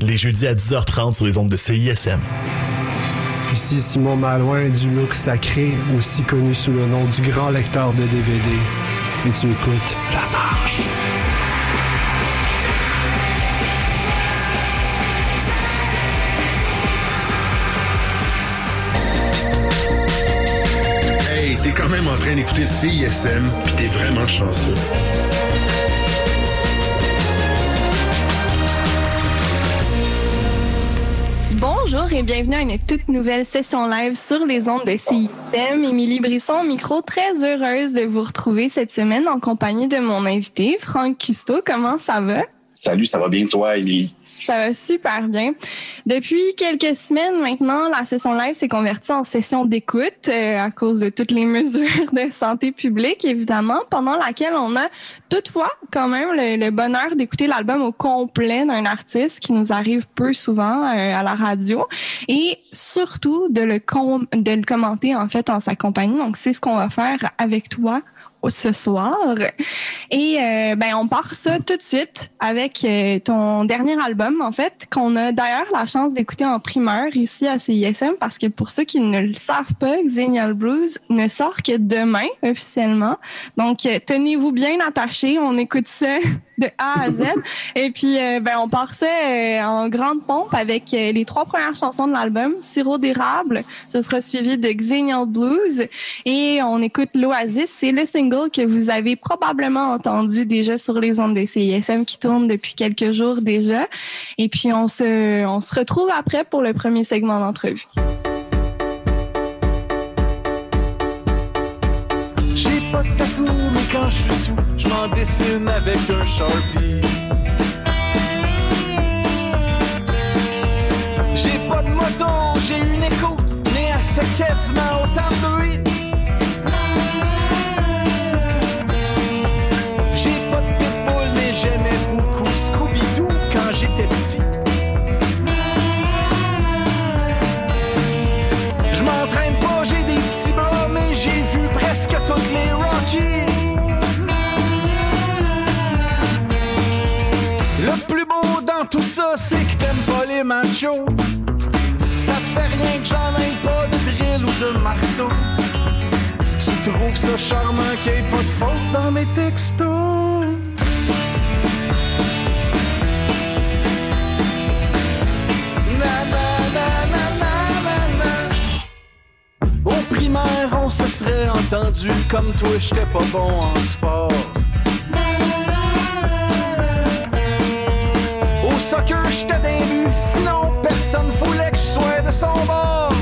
Les jeudis à 10h30 sur les ondes de CISM. Ici Simon Malouin du Look Sacré, aussi connu sous le nom du grand lecteur de DVD. Et tu écoutes La Marche. Hey, t'es quand même en train d'écouter CISM, pis t'es vraiment chanceux. Bonjour et bienvenue à une toute nouvelle session live sur les ondes de CISM. Émilie Brisson, micro, très heureuse de vous retrouver cette semaine en compagnie de mon invité, Franck Custo. Comment ça va? Salut, ça va bien toi, Émilie? Ça va super bien. Depuis quelques semaines maintenant, la session live s'est convertie en session d'écoute euh, à cause de toutes les mesures de santé publique, évidemment, pendant laquelle on a toutefois quand même le, bonheur d'écouter l'album au complet d'un artiste qui nous arrive peu souvent euh, à la radio et surtout de le, de le commenter en fait en sa compagnie. Donc c'est ce qu'on va faire avec toi ce soir. Et euh, ben on part ça tout de suite avec euh, ton dernier album en fait qu'on a d'ailleurs la chance d'écouter en primeur ici à CISM parce que pour ceux qui ne le savent pas, Xenial Blues ne sort que demain officiellement. Donc euh, tenez-vous bien attachés, on écoute ça de A à Z. Et puis, euh, ben, on part ça euh, en grande pompe avec euh, les trois premières chansons de l'album, Sirop d'érable. Ce sera suivi de Xenial Blues. Et on écoute l'Oasis. C'est le single que vous avez probablement entendu déjà sur les ondes des CISM qui tournent depuis quelques jours déjà. Et puis, on se, on se retrouve après pour le premier segment d'entrevue. J'ai pas mais quand je suis sous, je m'en dessine avec un Sharpie. J'ai pas de moto, j'ai une écho, mais elle fait quasiment autant de bruit. J'en aille pas de drill ou de marteau. Tu trouves ça charmant qu'il n'y ait pas de faute dans mes textos. Au primaire, on se serait entendu comme toi, j'étais pas bon en sport. Au soccer, j'étais d'un but, sinon personne voulait que je sois de son bord.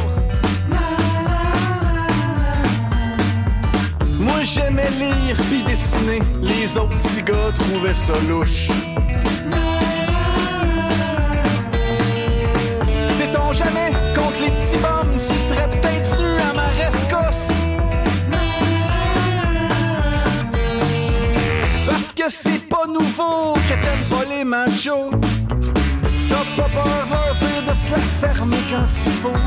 Moi j'aimais lire puis dessiner, les autres petits gars trouvaient ça louche. Sait-on jamais contre les petits bums, tu serais peut-être à ma rescousse. Parce que c'est pas nouveau que t'aimes pas les machos. T'as pas peur la fermer quand il faut.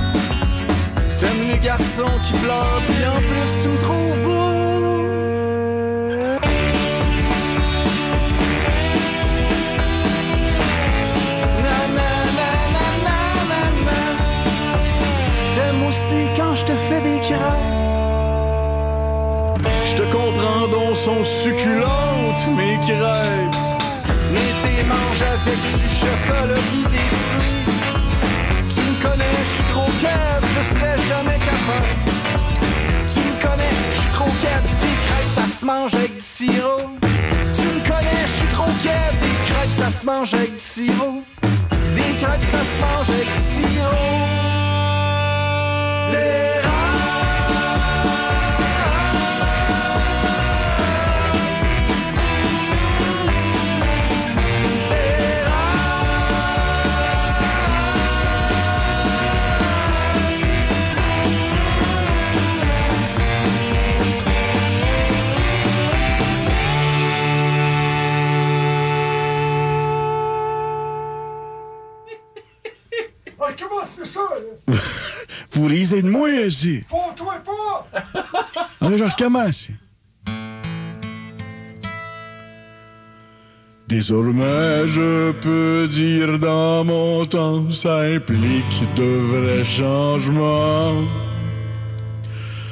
T'aimes les garçons qui pleurent, puis en plus tu me trouves beau. Aussi quand je te fais des crêpes. Je te comprends donc sont succulentes mes crêpes. Mais t'es manges avec du chocolat des fruits. Me connais, je suis trop cave, je serais jamais capable. Tu me connais, je suis trop cave, des crêpes ça se mange avec du sirop. Tu me connais, je suis trop cave, des crêpes ça se mange avec du sirop. Des crêpes ça se mange avec du sirop. Vous de moi, ici. Faut-toi pas! Allez, je recommence. Désormais, je peux dire dans mon temps, ça implique de vrais changements.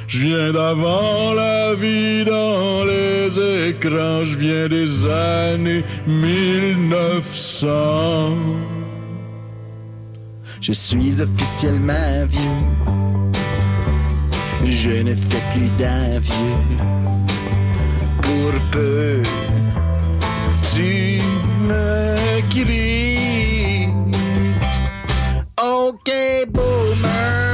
Je viens d'avant la vie dans les écrans, je viens des années 1900. Je suis officiellement vieux. Je ne fais plus d'un vieux. Pour peu, tu me cries. Ok, boomer.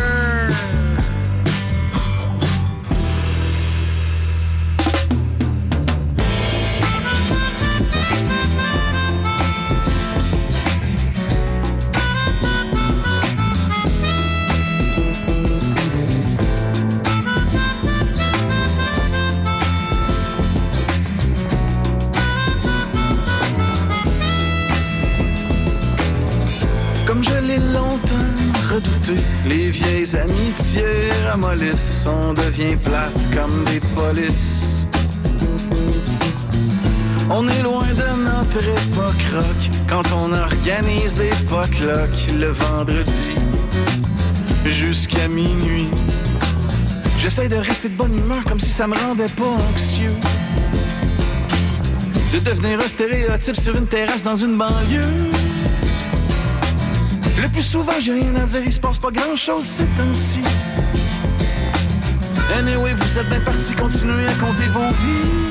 Les vieilles amitiés ramollissent, on devient plate comme des polices. On est loin de notre époque rock quand on organise des potlucks le vendredi jusqu'à minuit. J'essaie de rester de bonne humeur comme si ça me rendait pas anxieux. De devenir un stéréotype sur une terrasse dans une banlieue. Plus souvent, j'ai rien à dire, il se passe pas grand chose ces temps-ci. Anyway, vous êtes bien partis, continuez à compter vos vies.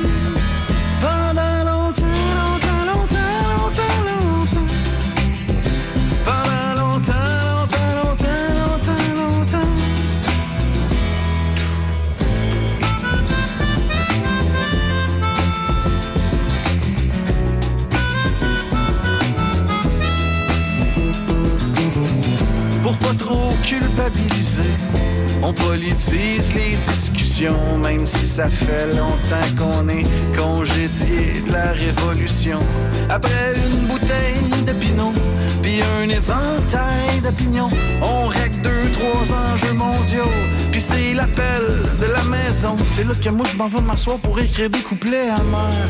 On politise les discussions, même si ça fait longtemps qu'on est congédié de la révolution. Après une bouteille de puis un éventail d'opinions, on règle deux, trois enjeux mondiaux, puis c'est l'appel de la maison. C'est là que moi je m'en vais m'asseoir pour écrire des couplets amers.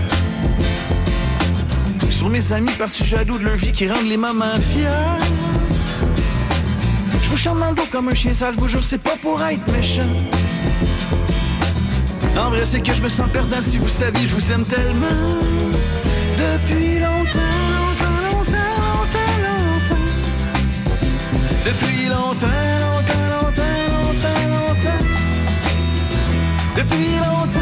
Sur mes amis parce que jaloux de leur vie qui rendent les mamans fiers. Chante dans le dos comme un chien sale, je vous jure, c'est pas pour être méchant. En vrai, c'est que je me sens perdant si vous saviez, je vous aime tellement. Depuis longtemps, longtemps, longtemps, longtemps, longtemps. Depuis longtemps, longtemps, longtemps, longtemps, longtemps. Depuis longtemps,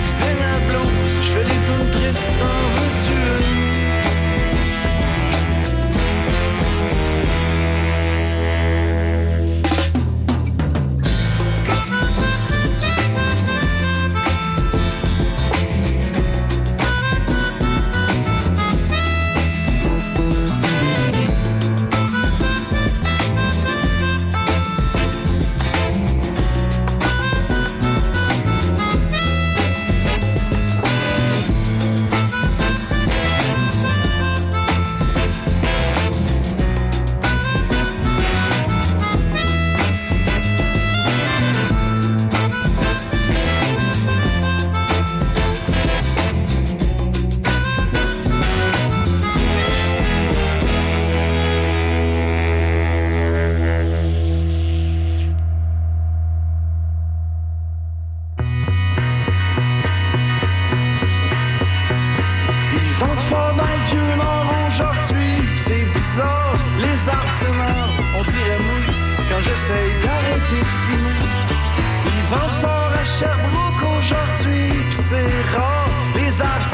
le Xena Blues Je fais des tours tristes en vendent fort à Sherbrooke aujourd'hui, pis c'est rare. Les arbres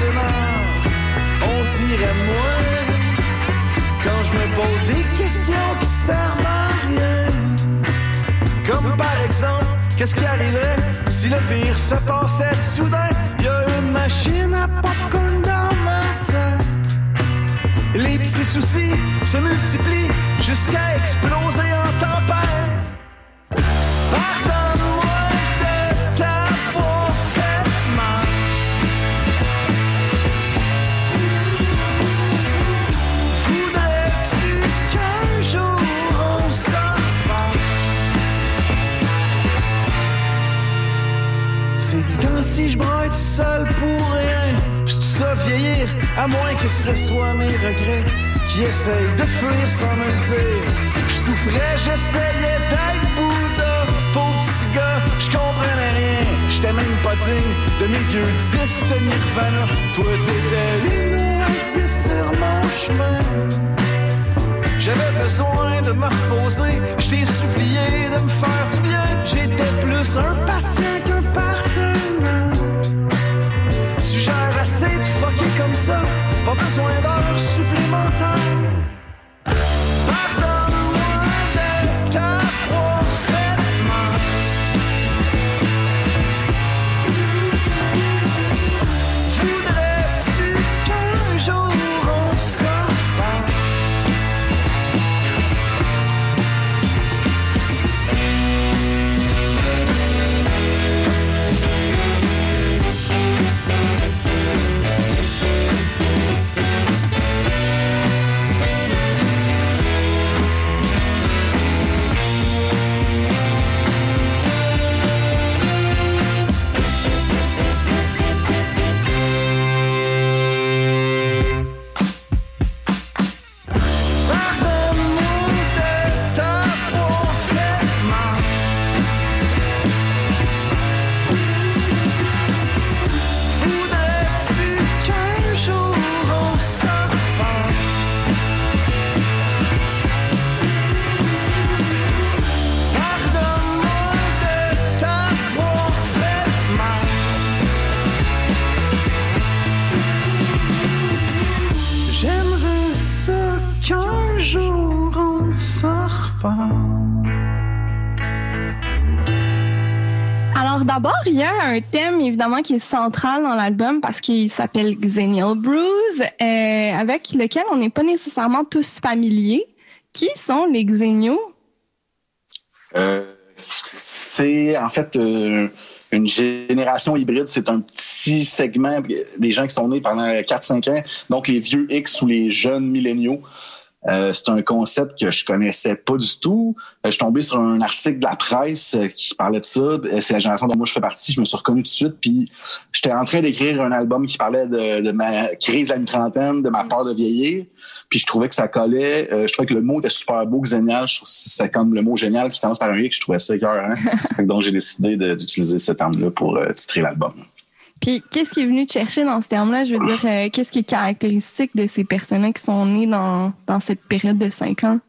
on dirait moins. Quand je me pose des questions qui servent à rien. Comme par exemple, qu'est-ce qui arriverait si le pire se passait soudain? Y a une machine à popcorn dans ma tête. Les petits soucis se multiplient jusqu'à exploser en tempête. À moins que ce soit mes regrets qui essayent de fuir sans me le dire. Je souffrais, j'essayais d'être Bouddha. Pauvre petit gars, je comprenais rien. J'étais même pas digne de mes vieux disques de Nirvana. Toi, t'étais assis sur mon chemin. J'avais besoin de me reposer, je t'ai supplié de me faire du bien. J'étais plus un patient qu'un pas besoin d'heures supplémentaires. Qui est central dans l'album parce qu'il s'appelle Xennial Bruise, euh, avec lequel on n'est pas nécessairement tous familiers. Qui sont les Xeniaux? Euh, c'est en fait euh, une génération hybride. C'est un petit segment des gens qui sont nés pendant 4-5 ans, donc les vieux X ou les jeunes milléniaux. Euh, c'est un concept que je connaissais pas du tout. Euh, je suis tombé sur un article de la presse euh, qui parlait de ça. Euh, C'est la génération dont moi je fais partie. Je me suis reconnu tout de suite. Puis j'étais en train d'écrire un album qui parlait de, de ma crise à une trentaine, de ma peur de vieillir. Puis je trouvais que ça collait. Euh, je trouvais que le mot était super beau, génial. Je trouve que c'est comme le mot génial qui commence par un X. Je trouvais ça écœurant. Que Donc j'ai décidé d'utiliser ce terme-là pour euh, titrer l'album. Puis qu'est-ce qui est venu te chercher dans ce terme-là? Je veux dire, euh, qu'est-ce qui est caractéristique de ces personnes-là qui sont nées dans, dans cette période de cinq ans?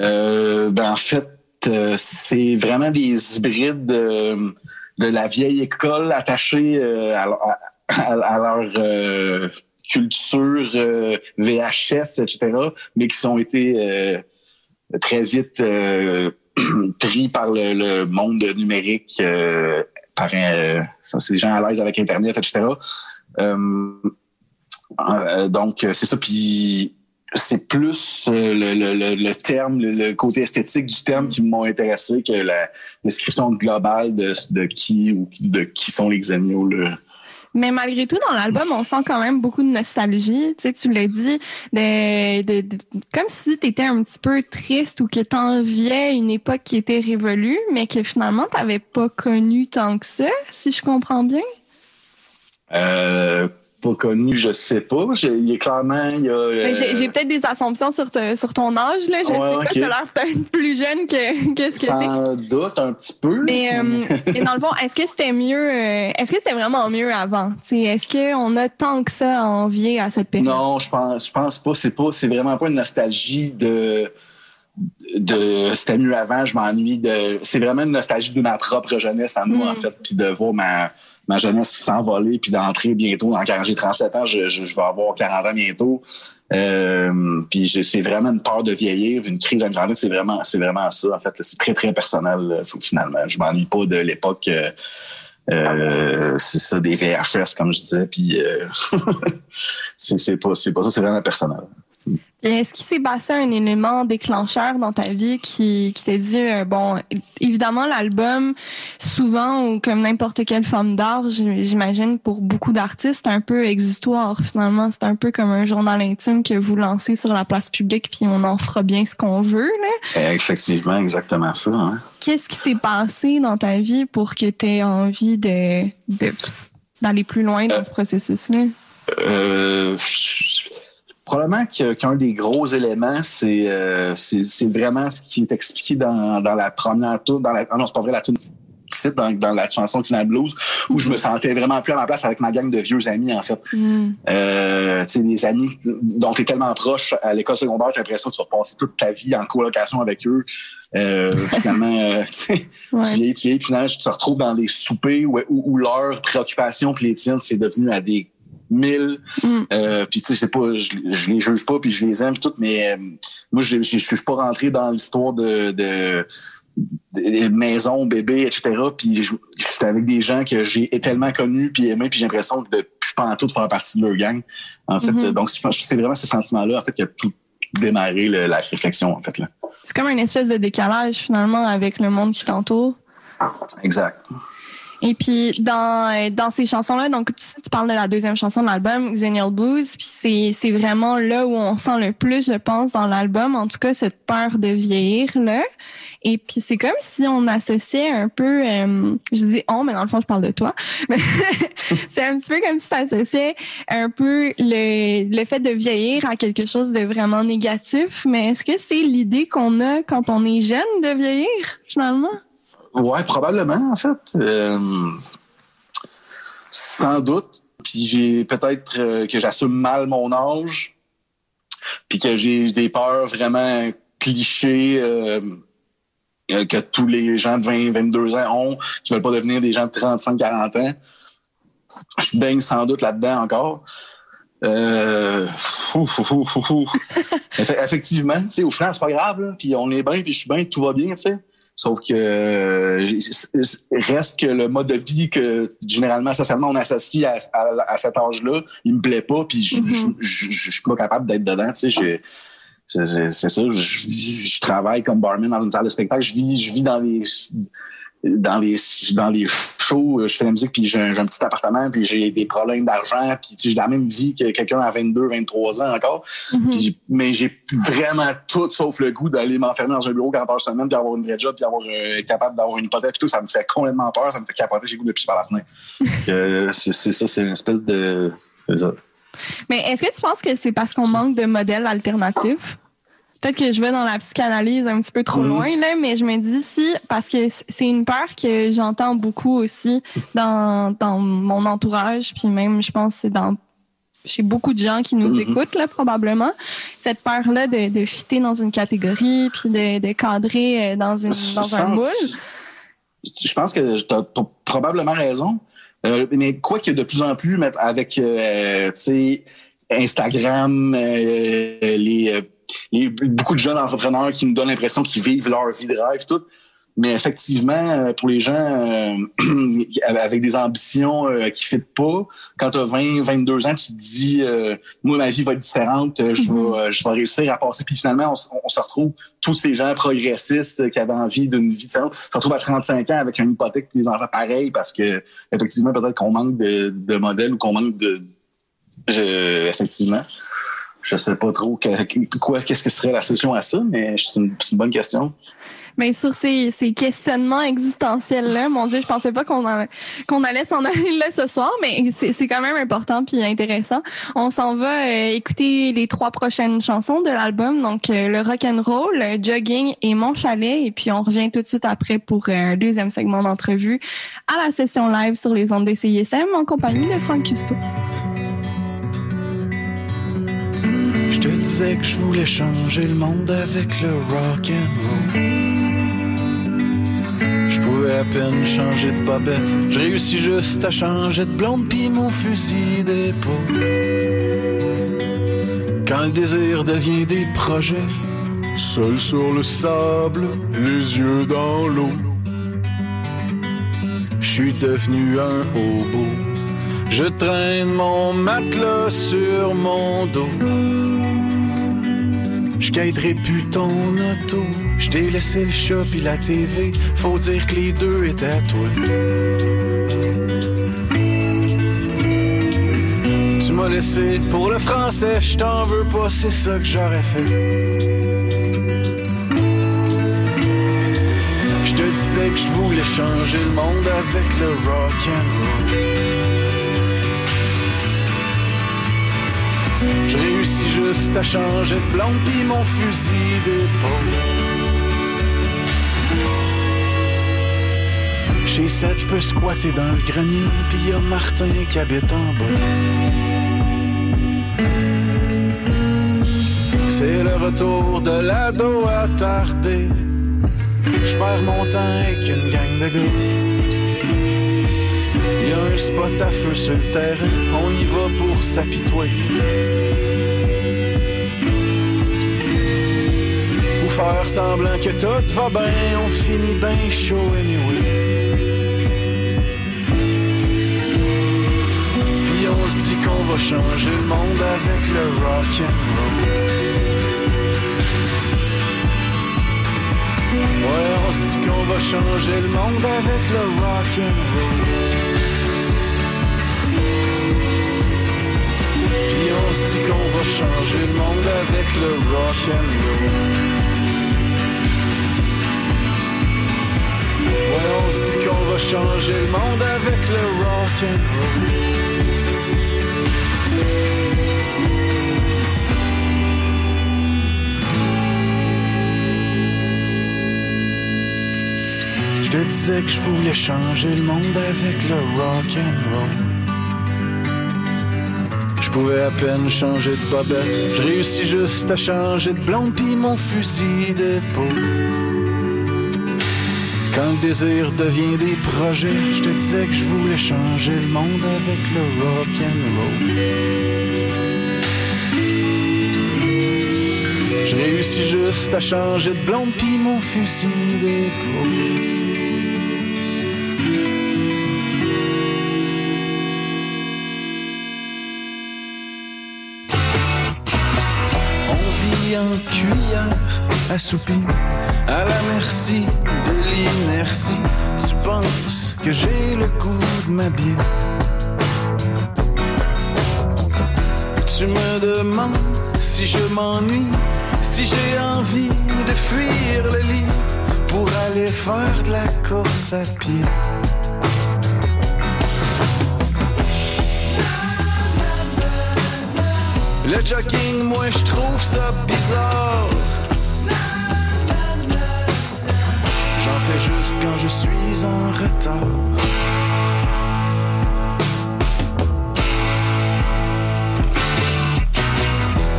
Euh, ben en fait, euh, c'est vraiment des hybrides de, la vieille école attachés à, leur culture VHS, etc., mais qui ont été très vite pris par le, monde numérique, par euh, ça, c'est des gens à l'aise avec Internet, etc. Euh, euh, donc, c'est ça. Puis, c'est plus le, le, le, terme, le, le côté esthétique du terme qui m'ont intéressé que la description globale de, de qui ou de qui sont les Xeniaux. là. Mais malgré tout, dans l'album, on sent quand même beaucoup de nostalgie. Tu sais, tu l'as dit, de, de- de- comme si tu étais un petit peu triste ou que tu enviais une époque qui était révolue, mais que finalement, tu n'avais pas connu tant que ça, si je comprends bien. Euh, pas connu, je sais pas. J'ai- Il a clairement, il a. euh, Ben, J'ai peut-être des assumptions sur, te- sur ton âge. Là. Je Ouais, sais ok. pas, tu as l'air peut-être plus jeune que, que ce que sans doute un petit peu. Mais, euh, mais dans le fond, est-ce que c'était mieux, euh, est-ce que c'était vraiment mieux avant? Est-ce qu'on a tant que ça à envier à cette période? Non, je pense, je pense pas. C'est pas, c'est vraiment pas une nostalgie de de c'était mieux avant. Je m'ennuie de. C'est vraiment une nostalgie de ma propre jeunesse à moi Mm. en fait, puis de voir ma ma jeunesse s'envoler puis d'entrer bientôt dans quand j'ai 37 ans, je, je, je vais avoir 40 ans bientôt. Euh, puis c'est vraiment une peur de vieillir, une crise de la c'est vraiment, c'est vraiment ça. En fait, c'est très très personnel finalement. Je m'ennuie pas de l'époque. euh, euh, c'est ça des VHS comme je disais. Puis euh, c'est pas c'est pas ça, c'est vraiment personnel. Est-ce qu'il s'est passé un élément déclencheur dans ta vie qui, qui t'a dit, euh, bon, évidemment, l'album, souvent, ou comme n'importe quelle forme d'art, j'imagine, pour beaucoup d'artistes, c'est un peu exutoire, finalement. C'est un peu comme un journal intime que vous lancez sur la place publique, puis on en fera bien ce qu'on veut, là. Euh, Effectivement, exactement ça. Hein? Qu'est-ce qui s'est passé dans ta vie pour que tu aies envie de, d'aller plus loin dans ce processus-là? Euh, probablement qu'un des gros éléments, c'est euh, vraiment ce qui est expliqué dans, dans la première tour, dans la, ah non, c'est pas vrai, la titre dans, dans la chanson Tina Blues, où je me sentais vraiment plus à ma place avec ma gang de vieux amis, en fait. Hmm. Euh, tu sais, des amis dont tu es tellement proche à l'école secondaire, tu as l'impression que tu vas passer toute ta vie en colocation avec eux. Euh, finalement, euh, tu sais, Ouais. tu vieillis, tu vieillis, puis finalement, tu te retrouves dans des soupers où, où, où leurs préoccupations puis les tiennes, c'est devenu à des mille. Mm. Euh, puis tu sais, pas, je, je les juge pas, puis je les aime, tout, mais euh, moi, je je suis pas rentré dans l'histoire de, de, de maison, bébé, etc. Puis je je suis avec des gens que j'ai tellement connus puis aimés, puis j'ai l'impression de suis pas en tout de faire partie de leur gang. En fait, Mhm. euh, donc que c'est vraiment ce sentiment-là, en fait, qui a tout démarré le- la réflexion, en fait. Là. C'est comme une espèce de décalage, finalement, avec le monde qui t'entoure. Exact. Et puis dans euh, dans ces chansons-là, donc tu, tu parles de la deuxième chanson de l'album, Xennial Blues, puis c'est c'est vraiment là où on sent le plus, je pense, dans l'album, en tout cas cette peur de vieillir là. Et puis c'est comme si on associait un peu, euh, je dis on, mais dans le fond je parle de toi. C'est un petit peu comme si tu associais un peu le le fait de vieillir à quelque chose de vraiment négatif. Mais est-ce que c'est l'idée qu'on a quand on est jeune de vieillir finalement? Ouais, probablement, en fait. Euh, sans doute. Puis j'ai peut-être euh, que j'assume mal mon âge, puis que j'ai des peurs vraiment clichés euh, euh, que tous les gens de 20, 22 ans ont, qui veulent pas devenir des gens de 35, 40 ans. Je baigne sans doute là-dedans encore. Euh, ouf, ouf, ouf, Effectivement, tu sais, au final, c'est pas grave, là. Puis on est bien, puis je suis bien, tout va bien, tu sais. Sauf que euh, reste que le mode de vie que généralement, socialement, on associe à, à- à cet âge-là, il me plaît pas, puis je, Mhm. je suis pas capable d'être dedans, tu sais. C'est ça, je, je- je travaille comme barman dans une salle de spectacle, je vis, je vis dans les dans les dans les shows, je fais la musique puis j'ai un, petit appartement puis j'ai des problèmes d'argent puis tu sais, j'ai la même vie que quelqu'un à 22, 23 ans encore. Mhm. Puis- mais j'ai vraiment tout sauf le goût d'aller m'enfermer dans un bureau 40 heures semaine puis avoir une vraie job puis avoir euh, être capable d'avoir une hypothèque puis tout, ça me fait complètement peur, ça me fait capoter, j'ai goût de pisser par la fenêtre. Que c'est ça, c'est une espèce de. Mais est-ce que tu penses que c'est parce qu'on manque de modèles alternatifs? Peut-être que je vais dans la psychanalyse un petit peu trop Mhm. loin, là, mais je me dis si, parce que c'est une peur que j'entends beaucoup aussi dans, dans mon entourage, puis même, je pense, c'est dans chez beaucoup de gens qui nous Mhm. écoutent, là, probablement. Cette peur-là de, de fitter dans une catégorie, puis de, de cadrer euh, dans, une, Je dans un moule. Je pense que tu as probablement raison. Euh, mais quoi que de plus en plus, avec euh, tu sais, Instagram, euh, les, euh, les- beaucoup de jeunes entrepreneurs qui nous donnent l'impression qu'ils vivent leur vie de rêve, tout. Mais effectivement, euh, pour les gens euh, avec des ambitions euh, qui ne fitent pas, quand tu as 20, 22 ans, tu te dis euh, Moi, ma vie va être différente, euh, je, vais, je vais réussir à passer. Puis finalement, on, se retrouve, tous ces gens progressistes qui avaient envie d'une vie différente, se retrouvent à 35 ans avec une hypothèque et des enfants pareils parce que effectivement, peut-être qu'on manque de, de modèles ou qu'on manque de. effectivement. Je sais pas trop quoi, qu'est-ce que serait la solution à ça, mais c'est une, bonne question. Mais sur ces, questionnements existentiels-là, mon Dieu, je pensais pas qu'on allait s'en aller là ce soir, mais c'est quand même important puis intéressant. On s'en va euh, écouter les trois prochaines chansons de l'album, donc euh, le rock and roll, le jogging et mon chalet, et puis on revient tout de suite après pour euh, un deuxième segment d'entrevue à la session live sur les ondes des CISM en compagnie de Franck Custo. Je te disais que je voulais changer le monde avec le rock and roll. Je pouvais à peine changer de babette. Je réussis juste à changer de blonde pis mon fusil d'épaule. Quand le désir devient des projets, Seul sur le sable, les yeux dans l'eau. je suis devenu un hobo. Je traîne mon matelas sur mon dos. Je plus ton auto. Je t'ai laissé le chat pis la TV. Faut dire que les deux étaient à toi. Tu m'as laissé pour le français, je t'en veux pas, c'est ça que j'aurais fait. Je te disais que je voulais changer le monde avec le rock and roll. Je réussis juste à changer de blonde pis mon fusil d'épaule. Chez Seth, je peux squatter dans le grenier, pis y a Martin qui habite en bas. C'est le retour de l'ado attardé. Je perds mon temps avec une gang de gars. Y a un spot à feu sur le terrain, on y va pour s'apitoyer. Ou faire semblant que tout va bien, on finit bien chaud anyway. Puis on se dit qu'on va changer le monde avec le rock and roll. Ouais, on se dit qu'on va changer le monde avec le rock Puis on se dit qu'on va changer le monde avec le rock and roll. Ouais, on se dit qu'on va changer le monde avec le rock and roll. Je te disais que je voulais changer le monde avec le rock and roll. Je pouvais à peine changer de bobette. Je réussis juste à changer de blonde pis mon fusil d'épaule. Quand le désir devient des projets, je te disais que je voulais changer le monde avec le rock and roll. Je réussis juste à changer de blonde pis mon fusil d'épaule. En cuillère assoupie à la merci de l'inertie. Tu penses que j'ai le goût de m'habiller? Tu me demandes si je m'ennuie, si j'ai envie de fuir le lit pour aller faire de la course à pied. Le jogging, moi je trouve ça bizarre. J'en fais juste quand je suis en retard.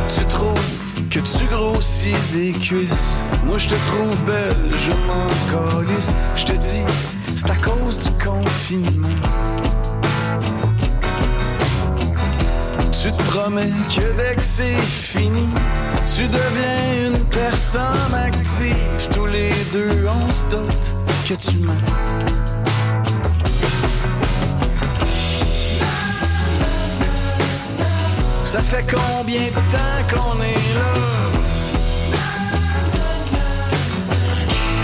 Tu trouves que tu grossis des cuisses? Moi je te trouve belle, je m'en calisse. Je te dis, c'est à cause du confinement. Tu te promets que dès que c'est fini, tu deviens une personne active. Tous les deux, on se doute que tu mens. Ça fait combien de temps qu'on est là?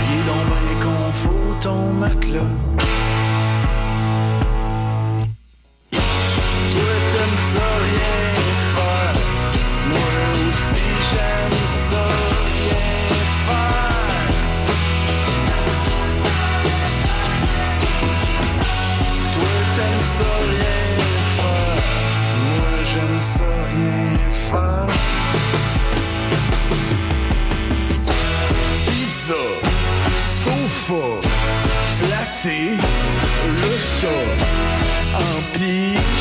Il est donc bien qu'on fout ton matelas. I'm pire.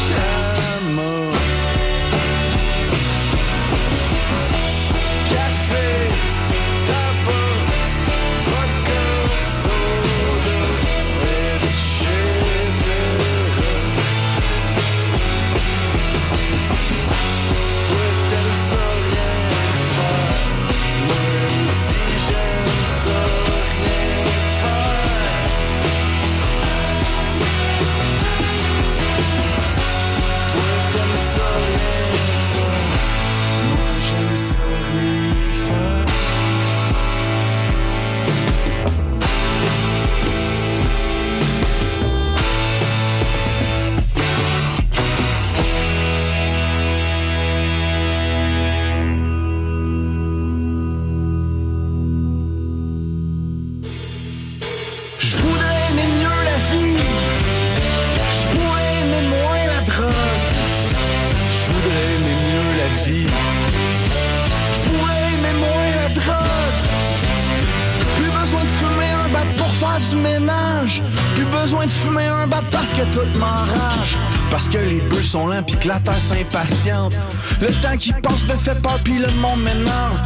Que la terre s'impatiente. Le temps qui passe me fait peur pis le monde m'énerve.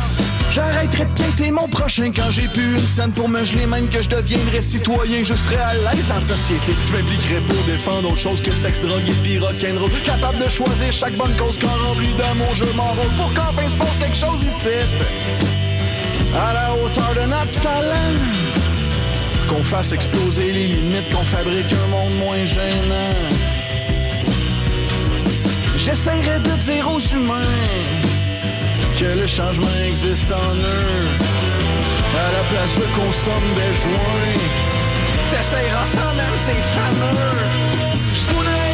J'arrêterai de quitter mon prochain quand j'ai plus une scène pour me geler, même que je deviendrai citoyen. Je serai à l'aise en société. Je m'impliquerai pour défendre autre chose que sexe, drogue et pis rock'n'roll. Capable de choisir chaque bonne cause quand rempli d'amour, je m'enrôle pour qu'enfin se passe quelque chose ici. À la hauteur de notre talent. Qu'on fasse exploser les limites, qu'on fabrique un monde moins gênant. J'essaierai de dire aux humains que le changement existe en eux. À la place, je consomme des joints. T'essayeras sans même, c'est fameux.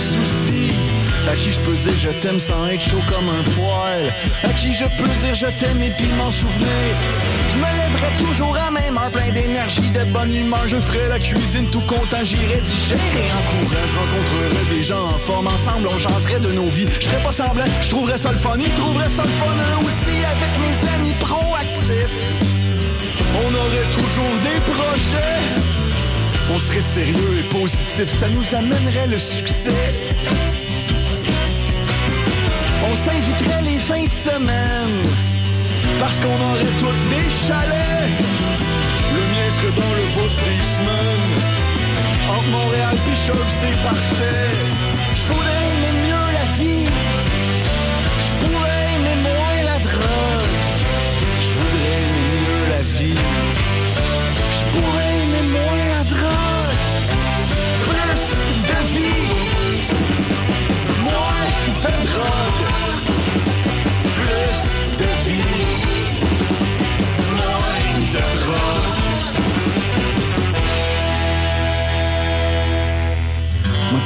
Me soucie. À qui je peux dire je t'aime sans être chaud comme un poil. À qui je peux dire je t'aime et puis m'en souvenir? Je me lèverai toujours à même heure, plein d'énergie, de bonne humeur. Je ferai la cuisine tout content, j'irai digérer en courant. Je rencontrerai des gens en forme, ensemble on jaserait de nos vies. Je ferai pas semblant, je trouverais ça le fun, ils trouveraient ça le fun eux aussi avec mes amis proactifs. On aurait toujours des projets. On serait sérieux et positif, ça nous amènerait le succès. On s'inviterait les fins de semaine parce qu'on aurait toutes des chalets. Le mien serait dans le bout des semaines. Entre Montréal et Chauve, c'est parfait. Je voudrais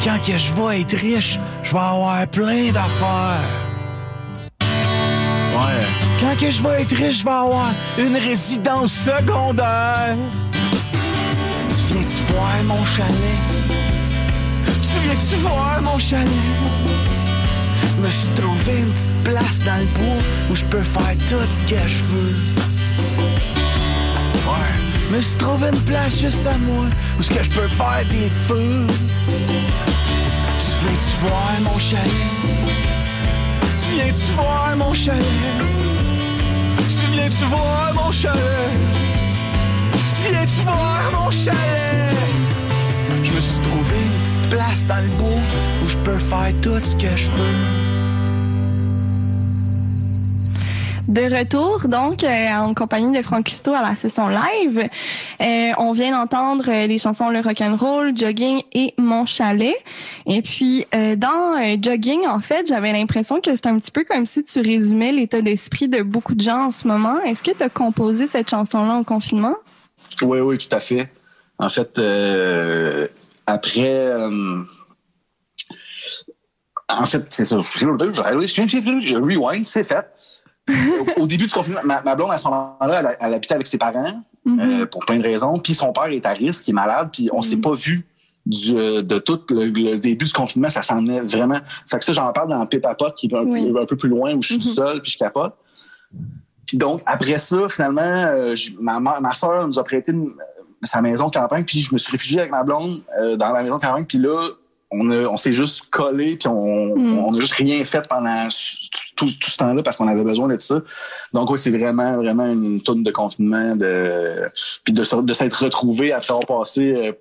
quand que je vais être riche, je vais avoir plein d'affaires. Ouais. Quand que je vais être riche, je vais avoir une résidence secondaire. Tu viens-tu voir mon chalet? Tu viens-tu voir mon chalet? Me suis trouvé une petite place dans le bois où je peux faire tout ce que je veux. Ouais. Me suis trouvé une place juste à moi où ce que je peux faire des feux. Voir mon chalet? Tu viens-tu voir mon chalet? Tu viens-tu voir mon chalet? Tu viens-tu voir mon chalet? Je me suis trouvé une petite place dans le bois où je peux faire tout ce que je veux. De retour, donc, euh, en compagnie de Franck Custo à la session live. Euh, on vient d'entendre euh, les chansons Le Rock'n'Roll, Jogging et Mon Chalet. Et puis, dans Jogging, en fait, j'avais l'impression que c'est un petit peu comme si tu résumais l'état d'esprit de beaucoup de gens en ce moment. Est-ce que tu as composé cette chanson-là en confinement? Oui, oui, tout à fait. En fait, après. en fait, c'est ça. Je rewind, c'est fait. Au, début du confinement, ma, ma blonde, à ce moment-là, elle, elle habitait avec ses parents euh, pour plein de raisons. Puis son père est à risque, il est malade, puis on s'est pas vu du, euh, de tout le, le début du confinement. Ça s'en est vraiment. Fait que ça, j'en parle dans Pot, qui est un, Oui. un peu plus loin, où je suis tout seul, puis je capote. Puis donc, après ça, finalement, euh, je- ma, ma, ma soeur nous a prêté une- sa maison de campagne, puis je me suis réfugié avec ma blonde euh, dans la maison de campagne, puis là, on, a- on s'est juste collé, puis on, Mm. on a juste rien fait pendant tout, tout ce temps-là parce qu'on avait besoin de ça. Donc oui, c'est vraiment, vraiment une tonne de confinement, de, puis de, s'être retrouvé après avoir passé euh,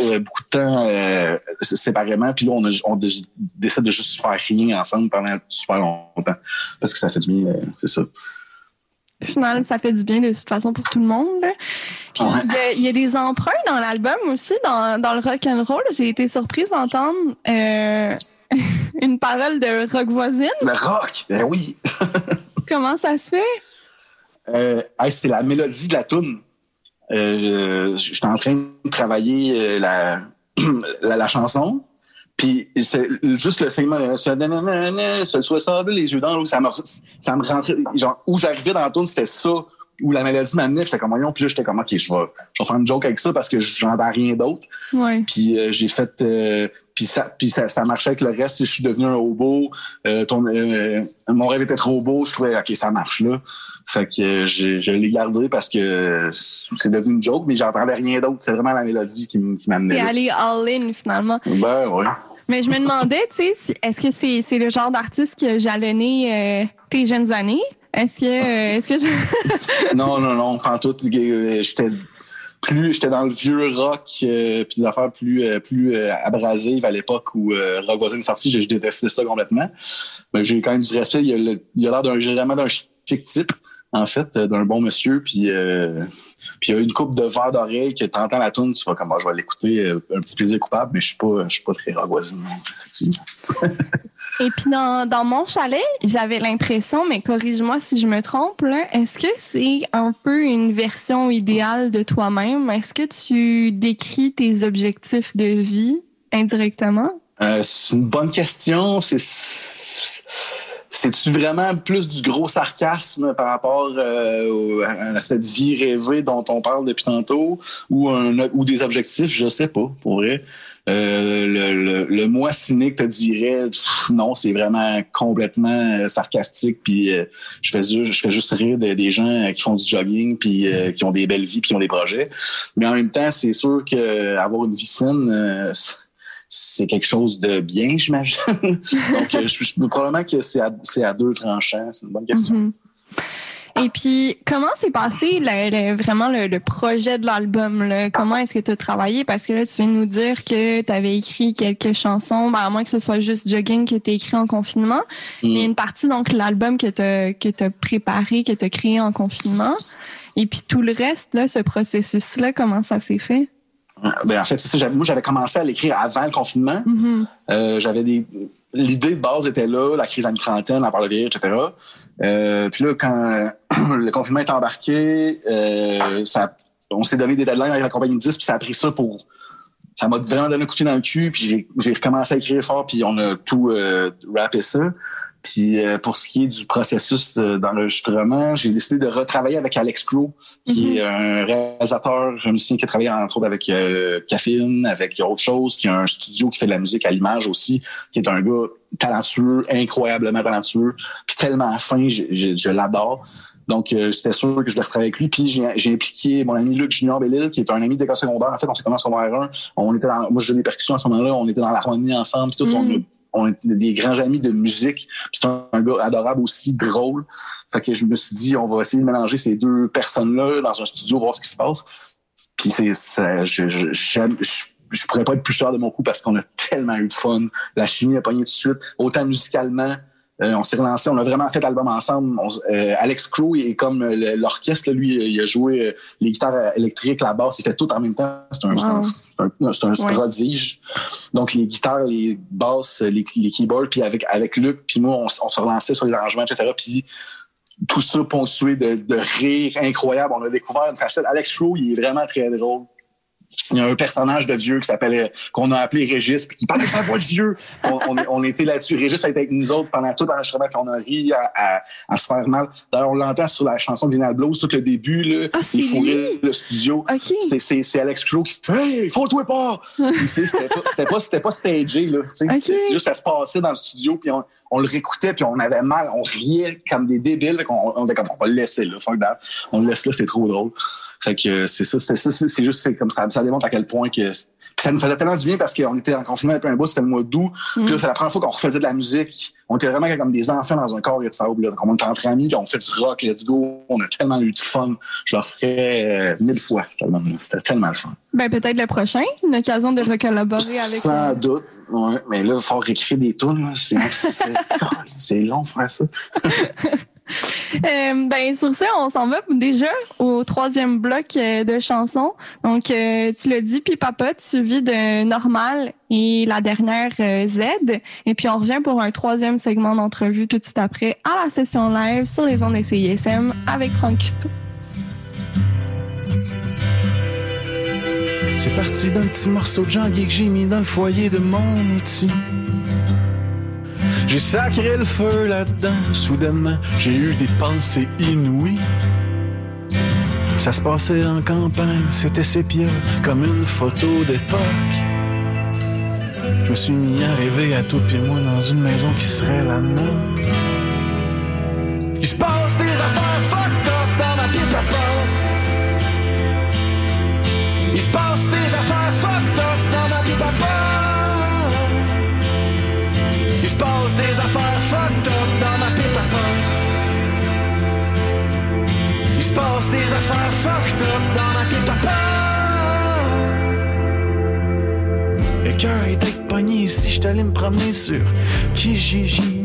euh, beaucoup de temps euh, séparément, puis là, on, a, on dé- décide de juste faire rien ensemble pendant super longtemps parce que ça fait du bien, euh, c'est ça. Au final, ça fait du bien de toute façon pour tout le monde. là. Puis Ouais. il y a- il y, a des emprunts dans l'album aussi, dans, dans le rock and roll. J'ai été surprise d'entendre euh, une parole de rock voisine. Le rock, ben oui. Comment ça se fait? Euh, hey, c'était la mélodie de la tune. Euh, J'étais en train de travailler euh, la, la, la chanson. Puis c'est juste le segment, euh, nanana, ce soit ça, les yeux dans l'eau, ça me, ça me rentrait, genre, où j'arrivais dans la tune, c'était ça où la mélodie m'amenait, j'étais comme, voyons, puis là, j'étais comme, OK, je vais, je vais faire une joke avec ça parce que j'entends rien d'autre. Ouais. Puis euh, j'ai fait, euh, puis ça, puis ça, ça marchait avec le reste. Je suis devenu un hobo. Euh, ton, euh, mon rêve était trop beau. Je trouvais, OK, ça marche là. Fait que euh, je l'ai gardé parce que c'est devenu une joke, mais j'entendais rien d'autre. C'est vraiment la mélodie qui, m'amenait T'es allé all-in finalement. Ben, ouais. Mais je me demandais, tu sais, est-ce que c'est c'est le genre d'artiste qui a jalonné euh, tes jeunes années? Est-ce que, euh, est-ce que non, non, non, en tout. Euh, J'étais plus, j'étais dans le vieux rock, euh, puis des affaires plus, euh, plus euh, abrasives à l'époque où Rock Voisin est sorti. Je, je détestais ça complètement. Mais j'ai quand même du respect. Il a le- il a l'air d'un, vraiment d'un chic type, en fait, euh, d'un bon monsieur. Puis, euh, puis il y a une coupe de verre d'oreille que t'entends la tune, tu vas comme, Ah, je vais l'écouter, euh, un petit plaisir coupable, mais je suis pas, je suis pas très Rock Voisin, non, effectivement. Et puis dans, dans mon chalet, j'avais l'impression, mais corrige-moi si je me trompe, est-ce que c'est un peu une version idéale de toi-même? Est-ce que tu décris tes objectifs de vie indirectement? Euh, c'est une bonne question. C'est c'est-tu vraiment plus du gros sarcasme par rapport euh, à cette vie rêvée dont on parle depuis tantôt? Ou des objectifs, je sais pas, pour vrai. Euh, le, le, le moi cynique te dirait non, c'est vraiment complètement euh, sarcastique puis euh, je fais juste je fais juste rire de- des gens euh, qui font du jogging puis euh, qui ont des belles vies puis qui ont des projets. Mais en même temps, c'est sûr que avoir une euh, c'est quelque chose de bien, j'imagine. Donc, euh, je, je- probablement que c'est à, deux tranchants. C'est une bonne question. Mhm. Et puis, comment s'est passé vraiment le, le projet de l'album? Comment est-ce que tu as travaillé? Parce que là, tu viens de nous dire que tu avais écrit quelques chansons, ben, à moins que ce soit juste Jogging que tu as écrit en confinement. Mm. Mais une partie, donc, l'album que tu as, que t'as préparé, que tu as créé en confinement. Et puis, tout le reste, là, ce processus-là, comment ça s'est fait? Ben, en fait, c'est ça. Moi, j'avais commencé à l'écrire avant le confinement. Mhm. Euh, j'avais des. L'idée de base était là, la crise à mi-trentaine, la part de vieillir, etc. Euh, puis là, quand le confinement est embarqué, euh, ça, on s'est donné des deadlines avec la compagnie de 10, puis ça a pris ça pour. Ça m'a vraiment donné un coup de pied dans le cul, puis j'ai, recommencé à écrire fort, puis on a tout rappé ça. Puis euh, pour ce qui est du processus euh, d'enregistrement, j'ai décidé de retravailler avec Alex Crow, qui Mhm. est un réalisateur, un musicien qui a travaillé entre autres avec euh, Caffeine, avec autre chose, qui a un studio qui fait de la musique à l'image aussi, qui est un gars talentueux, incroyablement talentueux, puis tellement fin, je, je, je l'adore. Donc, euh, c'était sûr que je devais travailler avec lui. Puis, j'ai j'ai impliqué mon ami Luc Junior Bellil, qui est un ami d'école secondaire. En fait, on s'est commencé en secondaire 1. On était dans, moi, je faisais des percussions à ce moment-là. On était dans l'harmonie ensemble. Puis tout, Mm. On, était des grands amis de musique. C'est un, un gars adorable aussi, drôle. Fait que je me suis dit, on va essayer de mélanger ces deux personnes-là dans un studio, voir ce qui se passe. Puis c'est je, je pourrais pas être plus fier de mon coup parce qu'on a tellement eu de fun. La chimie a pogné tout de suite, autant musicalement. Euh, on s'est relancé, on a vraiment fait l'album ensemble. On euh, Alex Crow est comme euh, l'orchestre, lui, il a joué euh, les guitares électriques, la basse, il fait tout en même temps. C'est un, un- un, Ouais. prodige. Donc les guitares, les basses, les, les keyboards, puis avec avec Luc, puis moi, on, on se relançait sur les arrangements, etc. Puis tout ça ponctué de, de rire incroyable. On a découvert une facette. Alex Crow, il est vraiment très drôle. Il y a un personnage de vieux qui s'appelait, qu'on a appelé Régis, puis qui parlait avec sa voix de vieux. On, on, on était là-dessus. Régis a été avec nous autres pendant tout l'enregistrement, puis on a ri à, à, à se faire mal. D'ailleurs, on l'entend sur la chanson d'Inal Blues, tout le début, là, Ah, il lui? le studio. C'est- C'est c'est Alex Crow qui fait Hey, faut-toi pas! Puis c'est- C'était pas, c'était pas, c'était pas stagé, là. C'est c'est juste, ça se passait dans le studio, puis on, on le réécoutait, puis on avait mal, on riait comme des débiles. Qu'on- on, était comme, on va le laisser, là, fuck that. On le laisse là, c'est trop drôle. Fait que euh, c'est ça, c'était ça, c'est c'est juste, c'est comme ça, ça démontre à quel point que. ça nous faisait tellement du bien parce qu'on était en confinement depuis un bout, c'était le mois d'août. Puis là, c'est la première fois qu'on refaisait de la musique. On était vraiment comme des enfants dans un corps de sable. Là. Donc, on était entre amis, on fait du rock, let's go. On a tellement eu de fun. Je le referais euh, mille fois, cet album-là. C'était tellement le fun. Ben, peut-être le prochain, une occasion de recollaborer avec. Sans euh, doute. Ouais, mais là, il faut réécrire des tunes. C'est long faire ça. Euh, ben sur ça, on s'en va déjà au troisième bloc euh, de chansons. Donc euh, tu l'as dit, puis Papa, suivi de Normal et la dernière euh, Z. Et puis on revient pour un troisième segment d'entrevue tout de suite après à la session live sur les ondes de CISM avec Franck Custo. C'est parti d'un petit morceau de janvier que j'ai mis dans le foyer de mon outil. J'ai sacré le feu là-dedans, soudainement, j'ai eu des pensées inouïes. Ça se passait en campagne, c'était sépia, comme une photo d'époque. Je me suis mis à rêver à tout puis moi dans une maison qui serait la nôtre. Il se passe des affaires fucked Il se passe des affaires fucked up dans ma pipe Il se passe des affaires fucked up dans ma pipe Il se passe des affaires fucked up dans ma pipe Le cœur était pogné si je t'allais me promener sur Kijiji.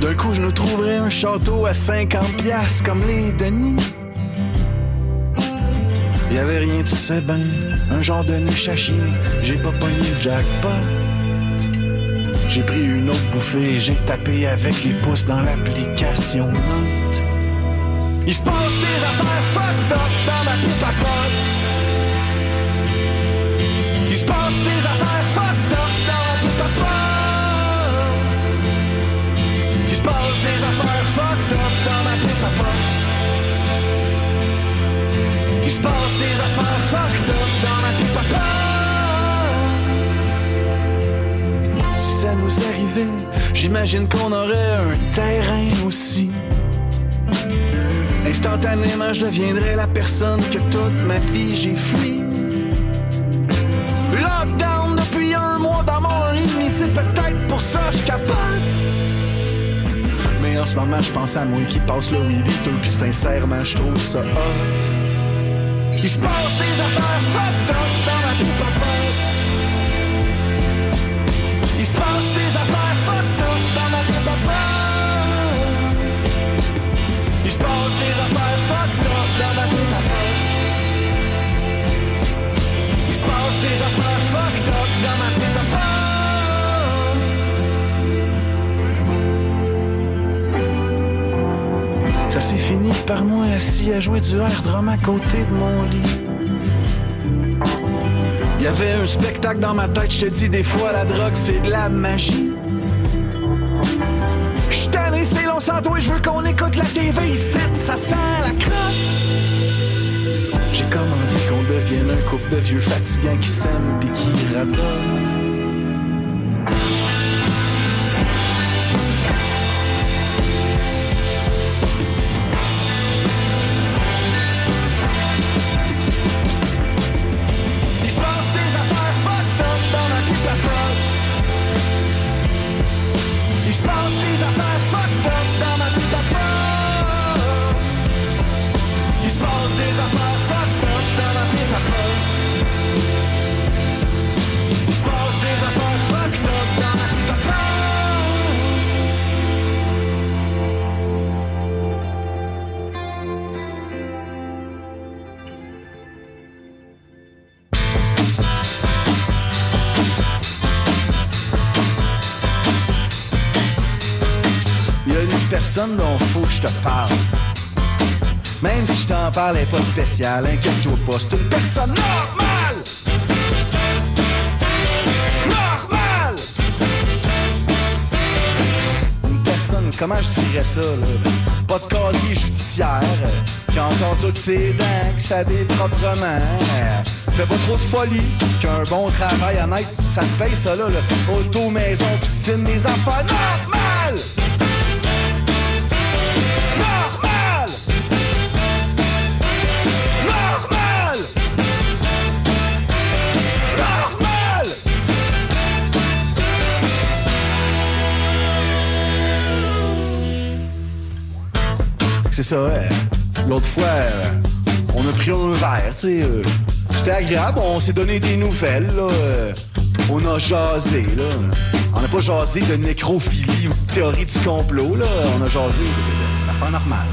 D'un coup, je nous trouverais un château à 50 piastres comme les Denis. Y avait rien, tu sais ben, un genre de niche à chier. J'ai pas pogné le jackpot. J'ai pris une autre bouffée, j'ai tapé avec les pouces dans l'application Note. Il se passe des affaires fucked up dans ma pipe à. Il se passe des affaires fucked up dans ma pipe à. Il se passe des affaires fucked up dans ma pipe à pote. Se passe des affaires fucked up dans pipe à pote. Si ça nous arrivait, j'imagine qu'on aurait un terrain aussi. Instantanément, je deviendrais la personne que toute ma vie j'ai fui. Lockdown depuis un mois dans mon lit, c'est peut-être pour ça que je capote. Mais en ce moment, je pense à moi qui passe le tout, puis sincèrement, je trouve ça hot. Il se passe des affaires fucked up dans à pote. Il se passe des affaires par moi assis à jouer du air drum à côté de mon lit. Y avait un spectacle dans ma tête, je te dis des fois la drogue c'est de la magie. J'suis tanné, c'est long sans toi, je veux qu'on écoute la TV ici, ça sent la crotte. J'ai comme envie qu'on devienne un couple de vieux fatigants qui s'aiment pis qui radotent. Personne dont faut que je te parle. Même si je t'en parle, elle est pas spéciale, inquiète-toi pas, c'est une personne normale! Normale! Une personne, comment je dirais ça, là? Pas de casier judiciaire, qui a encore toutes ses dents, qui s'habille proprement, fait pas trop de folie, qui a un bon travail honnête, ça se paye ça, là. Auto, maison, piscine, les affaires! Euh, l'autre fois, euh, on a pris un verre, tu sais. euh, C'était agréable, on s'est donné des nouvelles, euh, on a jasé, là. On n'a pas jasé de nécrophilie ou de théorie du complot, là. On a jasé d'affaires normales.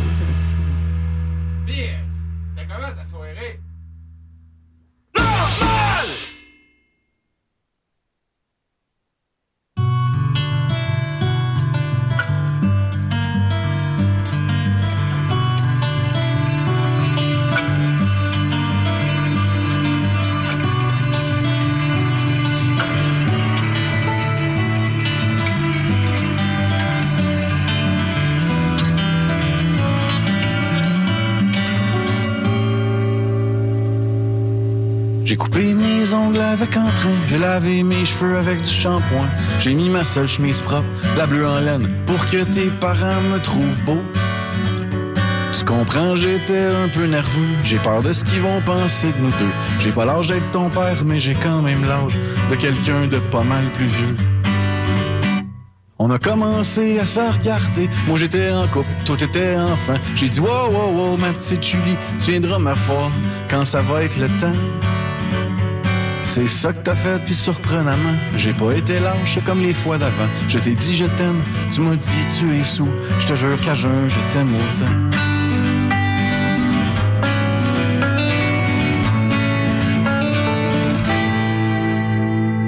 J'ai lavé mes cheveux avec du shampoing. J'ai mis ma seule chemise propre, la bleue en laine, pour que tes parents me trouvent beau. Tu comprends, j'étais un peu nerveux. J'ai peur de ce qu'ils vont penser de nous deux. J'ai pas l'âge d'être ton père, mais j'ai quand même l'âge de quelqu'un de pas mal plus vieux. On a commencé à se regarder. Moi j'étais en couple, toi t'étais enfant. J'ai dit wow wow wow, ma petite Julie, tu viendras me revoir quand ça va être le temps. C'est ça que t'as fait, puis surprenamment, j'ai pas été lâche comme les fois d'avant. Je t'ai dit je t'aime, tu m'as dit tu es sous. Je te jure qu'à jeun, je t'aime autant.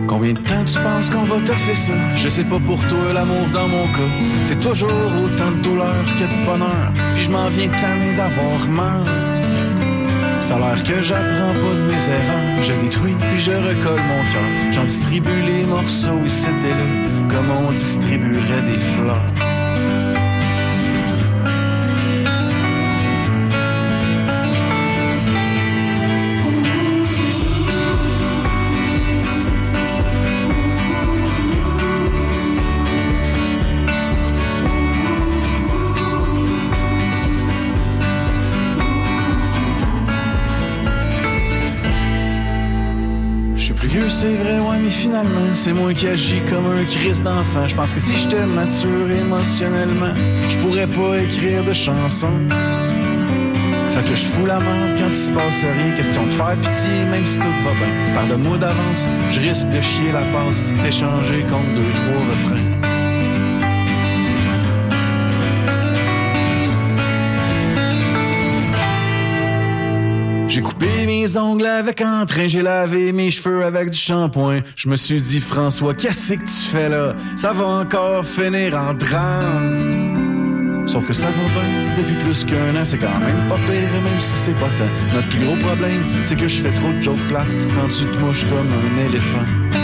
Combien de temps tu penses qu'on va te faire ça? Je sais pas pour toi, l'amour dans mon cas. C'est toujours autant de douleur que de bonheur. Puis je m'en viens tanner d'avoir mal. Ça a l'air que j'apprends pas de mes erreurs. Je détruis puis je recolle mon cœur. J'en distribue les morceaux ici et là, comme on distribuerait des fleurs. C'est vrai, ouais, mais finalement, c'est moi qui agis comme un Christ d'enfant. Je pense que si j'étais mature émotionnellement, je pourrais pas écrire de chansons. Fait que je fous la merde quand il se passe rien. Question de faire pitié, même si tout va bien. Pardonne-moi d'avance, je risque de chier la passe, t'échanger contre deux, trois refrains. Mes ongles avec entrain, j'ai lavé mes cheveux avec du shampoing. Je me suis dit, François, qu'est-ce que tu fais là? Ça va encore finir en drame. Sauf que ça va bien depuis plus qu'un an, c'est quand même pas pire, même si c'est pas tant. Notre plus gros problème, c'est que je fais trop de jokes plates quand tu te mouches comme un éléphant.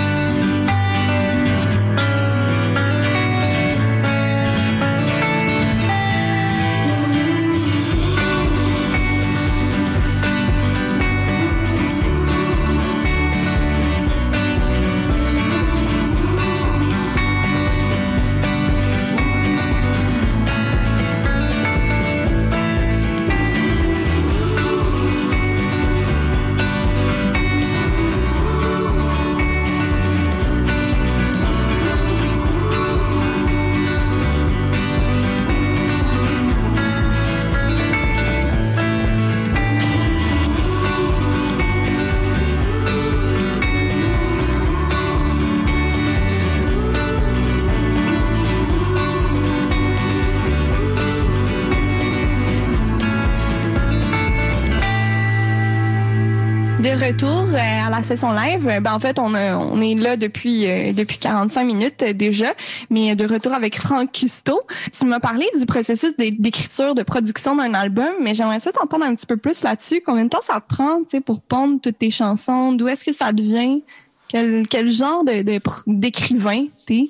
Session live, euh, ben en fait on, est là depuis euh, depuis 45 minutes euh, déjà, mais de retour avec Franck Custo. Tu m'as parlé du processus d'é- d'écriture, de production d'un album, mais j'aimerais ça t'entendre un petit peu plus là-dessus. Combien de temps ça te prend, pour pondre toutes tes chansons? D'où est-ce que ça devient? Quel, genre de de d'écrivain t'es?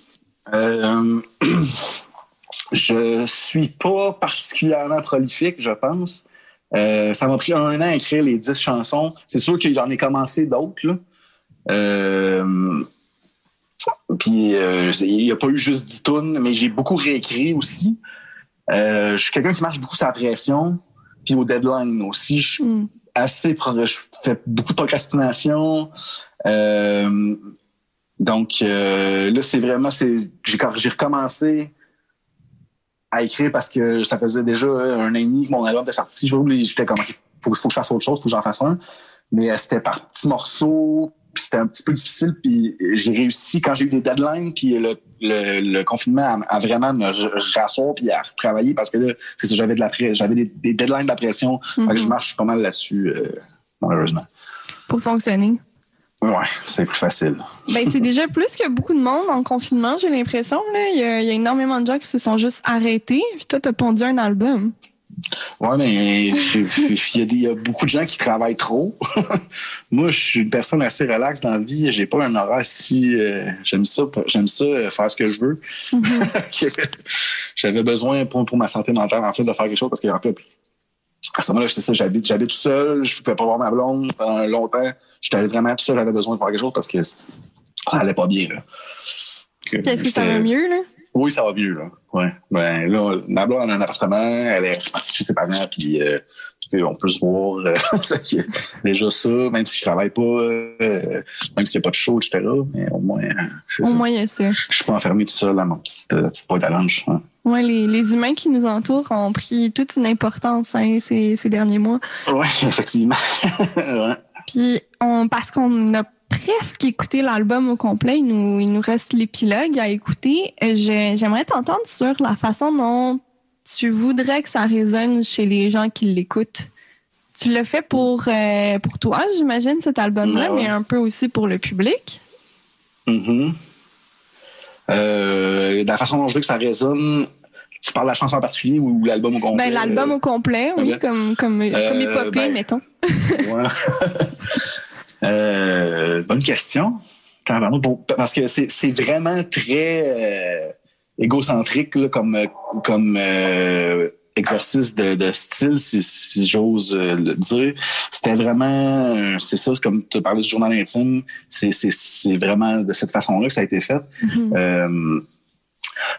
Euh, je suis pas particulièrement prolifique, je pense. Euh, ça m'a pris un an à écrire les 10 chansons. C'est sûr que j'en ai commencé d'autres. Euh, puis euh, il n'y a pas eu juste 10 tunes, mais j'ai beaucoup réécrit aussi. Je suis quelqu'un qui marche beaucoup la pression, puis au deadline aussi. Je suis Hmm. assez je fais beaucoup de procrastination. Donc là, c'est vraiment c'est j'ai recommencé à écrire parce que ça faisait déjà un an et demi que mon album était sorti. J'étais comme il faut, faut que je fasse autre chose, faut que j'en fasse un. Mais euh, c'était par petits morceaux, puis c'était un petit peu difficile. Puis j'ai réussi quand j'ai eu des deadlines, puis le, le, le confinement a, vraiment me rasseoir puis à retravailler parce que là, c'est ça, j'avais de la j'avais des, des deadlines de la pression. Fait que je marche pas mal là-dessus, euh, malheureusement. pour fonctionner Ouais, c'est plus facile. Ben, c'est déjà plus que beaucoup de monde en confinement, j'ai l'impression. Il y, a, il y a énormément de gens qui se sont juste arrêtés. Puis toi, t'as pondu un album. Ouais, mais il y, a y beaucoup de gens qui travaillent trop. Moi, je suis une personne assez relaxe dans la vie. J'ai pas un horaire si euh, j'aime ça. J'aime ça euh, faire ce que je veux. J'avais besoin pour, pour ma santé mentale en fait de faire quelque chose parce que en fait, à ce moment-là, ça, j'habite, j'habite tout seul, je ne pouvais pas voir ma blonde pendant longtemps. J'étais vraiment tout seul, j'avais besoin de faire quelque chose parce que ça allait pas bien. Là. Que, Est-ce que ça va mieux, là? Oui, ça va mieux, là. Ouais. Ben, là, ma blonde a un appartement, elle est partie chez ses parents, puis euh, on peut se voir. Euh, déjà ça, même si je travaille pas, euh, même s'il n'y a pas de show, etc. Mais au moins, Au ça. moins, il y a ça. Je suis pas enfermé tout seul à ma petite, petite boîte à lunch. Hein. Oui, les, les, humains qui nous entourent ont pris toute une importance hein, ces, ces derniers mois. Oui, effectivement. ouais. Puis, on, parce qu'on a presque écouté l'album au complet, il nous, il nous reste l'épilogue à écouter. J'aimerais t'entendre sur la façon dont tu voudrais que ça résonne chez les gens qui l'écoutent? Tu le fais pour, euh, pour toi, j'imagine, cet album-là, mais un peu aussi pour le public? Mm euh, la façon dont je veux que ça résonne, tu parles de la chanson en particulier ou l'album au complet? Ben, l'album au complet, oui, comme, comme, euh, comme épopée, ben, mettons. euh, bonne question. Parce que c'est vraiment très égocentrique là, comme, comme euh, exercice de, de, style, si, si j'ose euh, le dire. C'était vraiment, c'est ça, comme tu parlais du journal intime, c'est vraiment de cette façon-là que ça a été fait. Mm-hmm. euh,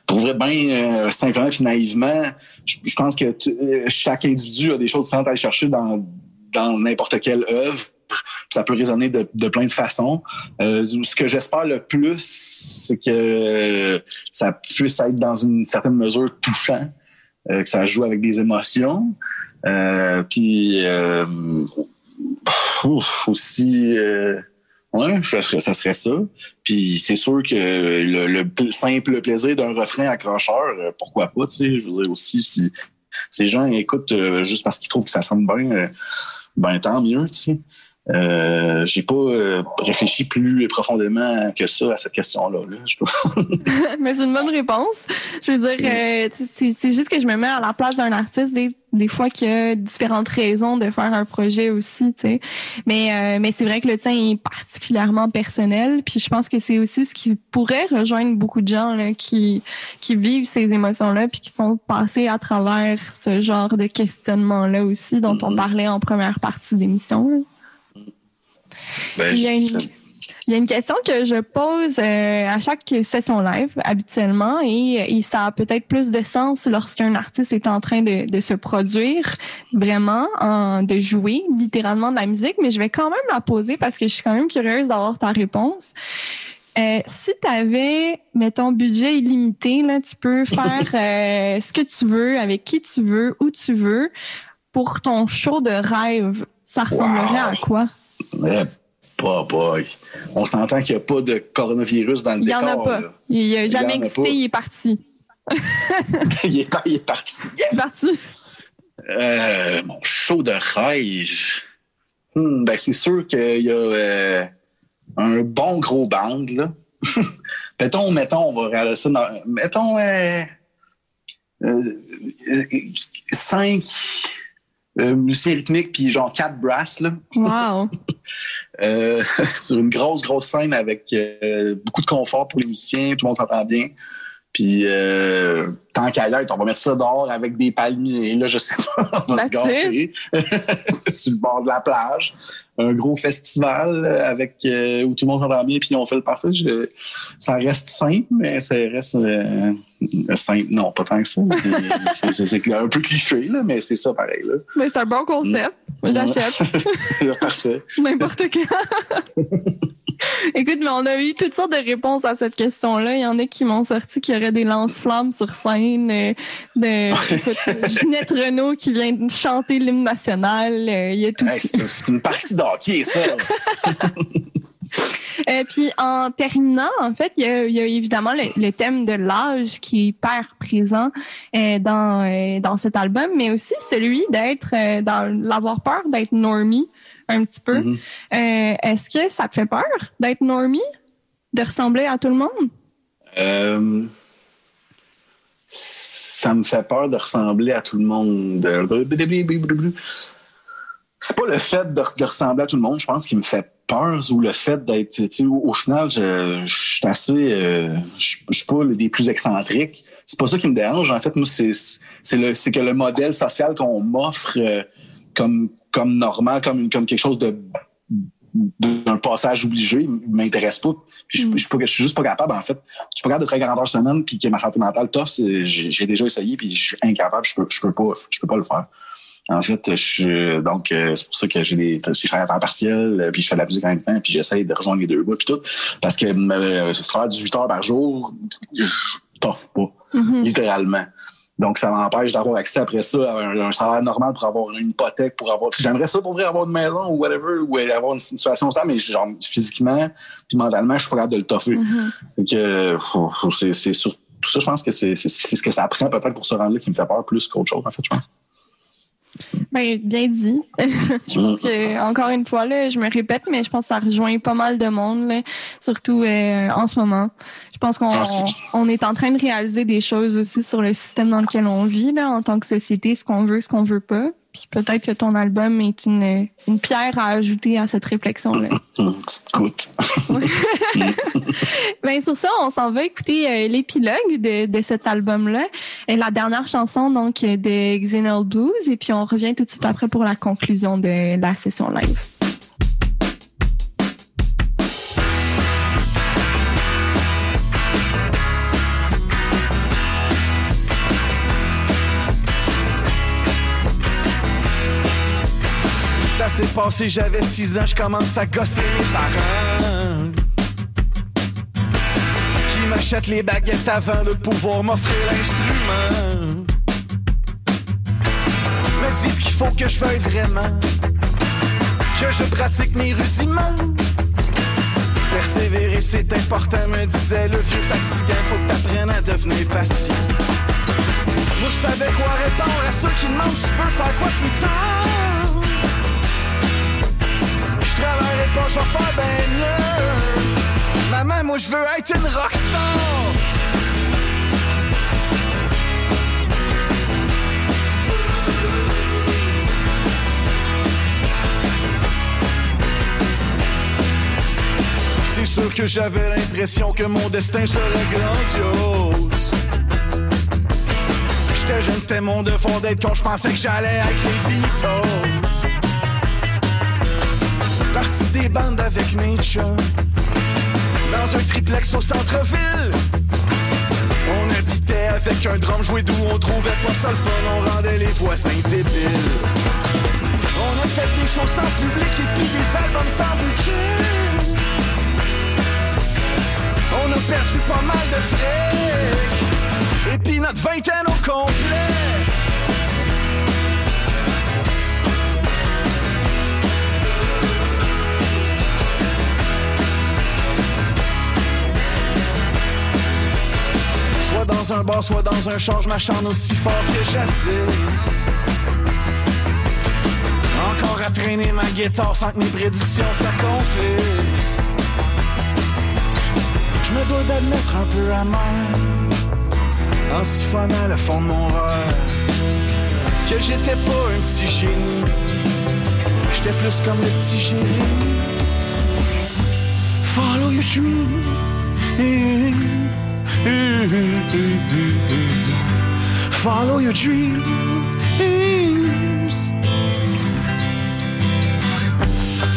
pour vrai, bien euh, simplement et naïvement, je, je pense que euh, chaque individu a des choses différentes à aller chercher dans, dans n'importe quelle œuvre ça peut résonner de, de plein de façons. Euh, ce que j'espère le plus, c'est que ça puisse être dans une certaine mesure touchant, euh, que ça joue avec des émotions. Euh, puis euh, aussi, euh, ouais, ça serait, ça serait ça. Puis c'est sûr que le, le simple plaisir d'un refrain accrocheur, pourquoi pas, tu sais, je veux dire aussi si ces gens écoutent juste parce qu'ils trouvent que ça sonne bien, ben tant mieux, tu sais. Euh, j'ai pas euh, réfléchi plus profondément que ça à cette question-là. Mais c'est une bonne réponse. Je veux dire, euh, c'est juste que je me mets à la place d'un artiste des, des fois qu'il y a différentes raisons de faire un projet aussi, tu sais. Mais euh, mais c'est vrai que le tien est particulièrement personnel. Puis je pense que c'est aussi ce qui pourrait rejoindre beaucoup de gens là, qui qui vivent ces émotions-là puis qui sont passés à travers ce genre de questionnement-là aussi dont on mm-hmm. parlait en première partie d'émission. Ben, il, y a une, il y a une question que je pose euh, à chaque session live habituellement et, et ça a peut-être plus de sens lorsqu'un artiste est en train de, de se produire vraiment, en, de jouer littéralement de la musique, mais je vais quand même la poser parce que je suis quand même curieuse d'avoir ta réponse. Euh, si tu avais, mettons, budget illimité, là, tu peux faire euh, ce que tu veux, avec qui tu veux, où tu veux. Pour ton show de rêve, ça ressemblerait à quoi? Eh, boy. On s'entend qu'il n'y a pas de coronavirus dans le décor. Il n'y en a pas. Il n'a jamais existé, il est parti. il, est, il, est, parti. Il est parti. Euh, mon show de rêve. Hmm, ben c'est sûr qu'il y a euh, un bon gros band. Là. mettons, mettons, on va regarder ça. Dans, mettons euh, euh, cinq euh, musicien rythmique, puis genre quatre brasses, là. Wow! euh, sur une grosse, grosse scène avec euh, beaucoup de confort pour les musiciens, tout le monde s'entend bien. Puis, euh, tant qu'à on va mettre ça dehors avec des palmiers. Là, je sais pas, on va se gâter sur le bord de la plage. Un gros festival avec euh, où tout le monde s'entend bien, puis on fait le partage. Ça reste simple, mais ça reste euh, simple. Non, pas tant que ça. c'est un peu cliché, là, mais c'est ça pareil. Là. Mais c'est un bon concept. J'achète. Parfait. N'importe quand. Écoute, mais on a eu toutes sortes de réponses à cette question-là. Il y en a qui m'ont sorti qu'il y aurait des lance-flammes sur scène. Euh, de, Ginette Renault qui vient de chanter l'hymne national. Euh, il y a tout C'est une partie d'hockey, ça. Et euh, puis en terminant, en fait, il y a, il y a évidemment le, thème de l'âge qui est hyper présent euh, dans euh, dans cet album, mais aussi celui d'être dans l'avoir peur d'être normie un petit peu. Mm-hmm. Euh, Est-ce que ça te fait peur d'être normie, de ressembler à tout le monde? Ça me fait peur de ressembler à tout le monde. C'est pas le fait de, ressembler à tout le monde, je pense, qui me fait peur ou le fait d'être. Au, au final, je, suis assez. Euh, je, suis pas des plus excentriques. C'est pas ça qui me dérange. En fait, moi, c'est que le modèle social qu'on m'offre. Euh, comme, comme normal, comme quelque chose de d'un passage obligé m'intéresse pas. Je, je, je, suis juste pas capable, en fait. Je suis pas capable de travailler 40 heures semaine puis que ma santé mentale tough, j'ai déjà essayé puis je suis incapable, je peux, je peux pas, je peux pas le faire. En fait, je, donc euh, c'est pour ça que j'ai des, je travaille à temps partiel, euh, puis je fais de la musique en même temps, puis j'essaye de rejoindre les deux bouts puis tout, parce que euh, ce travail 18 heures par jour, je toffe pas, Mhm. littéralement. Donc, ça m'empêche d'avoir accès après ça à un, un salaire normal pour avoir une hypothèque, pour avoir. J'aimerais ça pour vrai avoir une maison ou whatever, ou avoir une situation ça, mais genre physiquement puis mentalement, je suis pas capable de le toffer. Mhm. Euh, c'est c'est sur tout ça, je pense que c'est c'est c'est ce que ça prend peut-être pour se rendre là qui me fait peur plus qu'autre chose, en fait, je pense. Ben, bien dit. je pense que, encore une fois, là, je me répète, mais je pense que ça rejoint pas mal de monde, là, surtout euh, en ce moment. Je pense qu'on on est en train de réaliser des choses aussi sur le système dans lequel on vit, là, en tant que société, ce qu'on veut, ce qu'on veut pas. Puis peut-être que ton album est une, une pierre à ajouter à cette réflexion-là. Petite ben, sur ça, on s'en va écouter euh, l'épilogue de, de cet album-là. Et la dernière chanson, donc, de Xenol Blues. Et puis, on revient tout de suite après pour la conclusion de la session live. S'est passé, j'avais 6 ans, je commence à gosser mes parents. Qui m'achètent les baguettes avant de pouvoir m'offrir l'instrument. Me disent qu'il faut que je veuille vraiment. Que je pratique mes rudiments. Persévérer, c'est important, me disait le vieux fatigant. Faut que t'apprennes à devenir patient. Moi, je savais quoi répondre à ceux qui demandent Tu veux faire quoi plus tard? Pas, je vais faire ben mieux. Maman, moi, je veux être une rockstar. C'est sûr que j'avais l'impression que mon destin serait grandiose. J'étais jeune, c'était mon devoir d'être quand je pensais que j'allais avec les Beatles. Des bandes avec mes chums. Dans un triplex au centre-ville. On habitait avec un drum joué d'où on trouvait pas ça le fun, on rendait les voisins débiles. On a fait des shows sans public et puis des albums sans budget. On a perdu pas mal de fric. Et puis notre vingtaine au complet. Soit dans un bar, soit dans un char, je m'acharne aussi fort que jadis. Encore à traîner ma guitare sans que mes prédictions s'accomplissent. Je me dois d'admettre un peu amer en siphonnant le fond de mon verre que j'étais pas un petit génie, j'étais plus comme le petit génie. Follow your dream. Follow your dreams.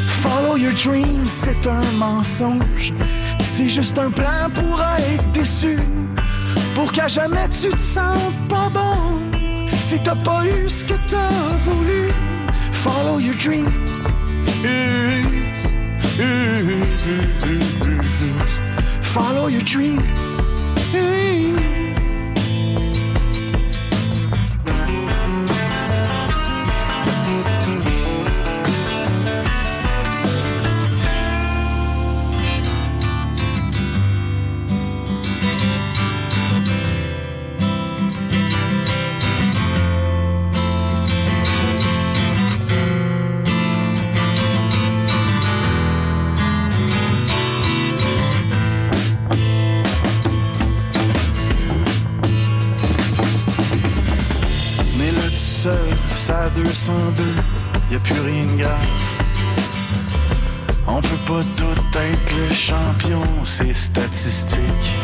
Follow your dreams, c'est un mensonge. C'est juste un plan pour être déçu. Pour qu'à jamais tu te sentes pas bon. Si t'as pas eu ce que t'as voulu. Follow your dreams. Follow your dreams. Ça a 202, y a plus rien de grave. On peut pas tout être le champion, c'est statistique.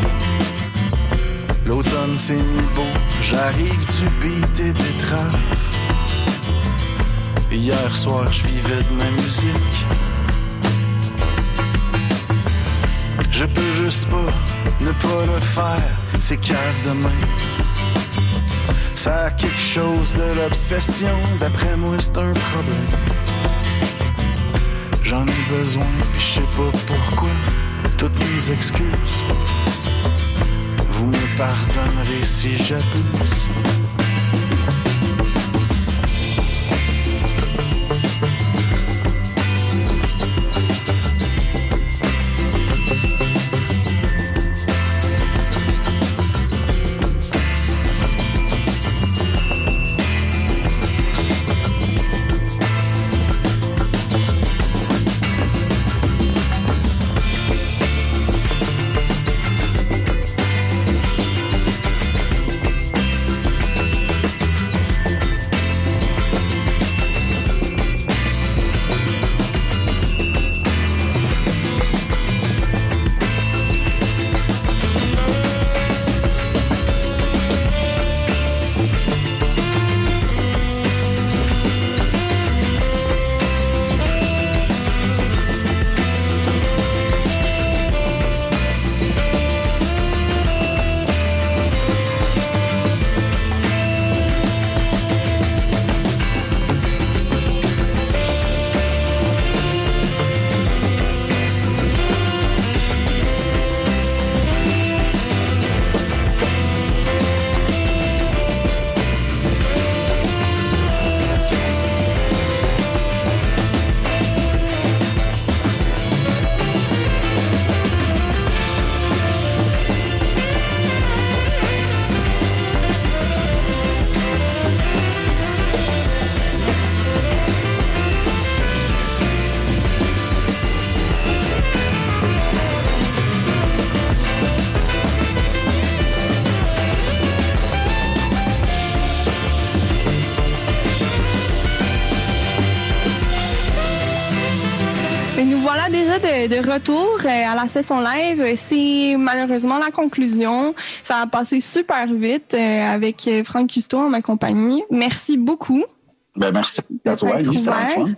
L'automne c'est mis beau, j'arrive du beat et betterave. Hier soir, je vivais de ma musique. Je peux juste pas ne pas le faire, c'est cave demain. Ça a quelque chose de l'obsession, d'après moi c'est un problème. J'en ai besoin, puis je sais pas pourquoi. Toutes mes excuses, vous me pardonnerez si j'abuse. De, de retour euh, à la session live. C'est malheureusement la conclusion. Ça a passé super vite euh, avec euh, Franck Custo en ma compagnie. Merci beaucoup. Ben, merci à toi, c'était le fun. Euh,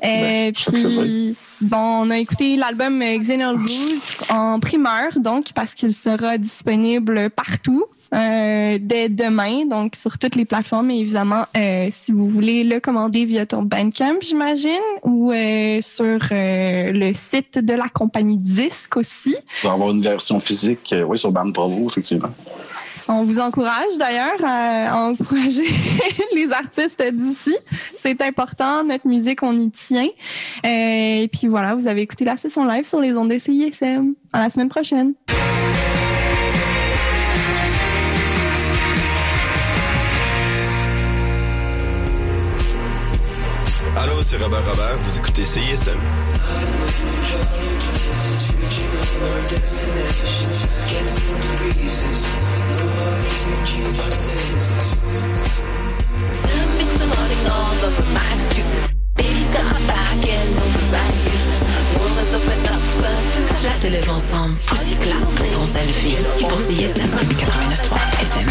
Ben, puis, bon, on a écouté l'album Xenol Blues en primeur, donc, parce qu'il sera disponible partout. Euh, dès demain, donc sur toutes les plateformes. Et évidemment, euh, si vous voulez le commander via ton Bandcamp, j'imagine, ou euh, sur le site de la compagnie Disque aussi. Y avoir une version physique, oui, sur Band effectivement. On vous encourage d'ailleurs à encourager les artistes d'ici. C'est important, notre musique, on y tient. Et puis voilà, vous avez écouté la session live sur les ondes de CISM. À la semaine prochaine. C'est Robert Robert, vous écoutez CISM. Clap te lève ensemble, poussy clap pour ton selfie. Et pour CISM 89.3 FM.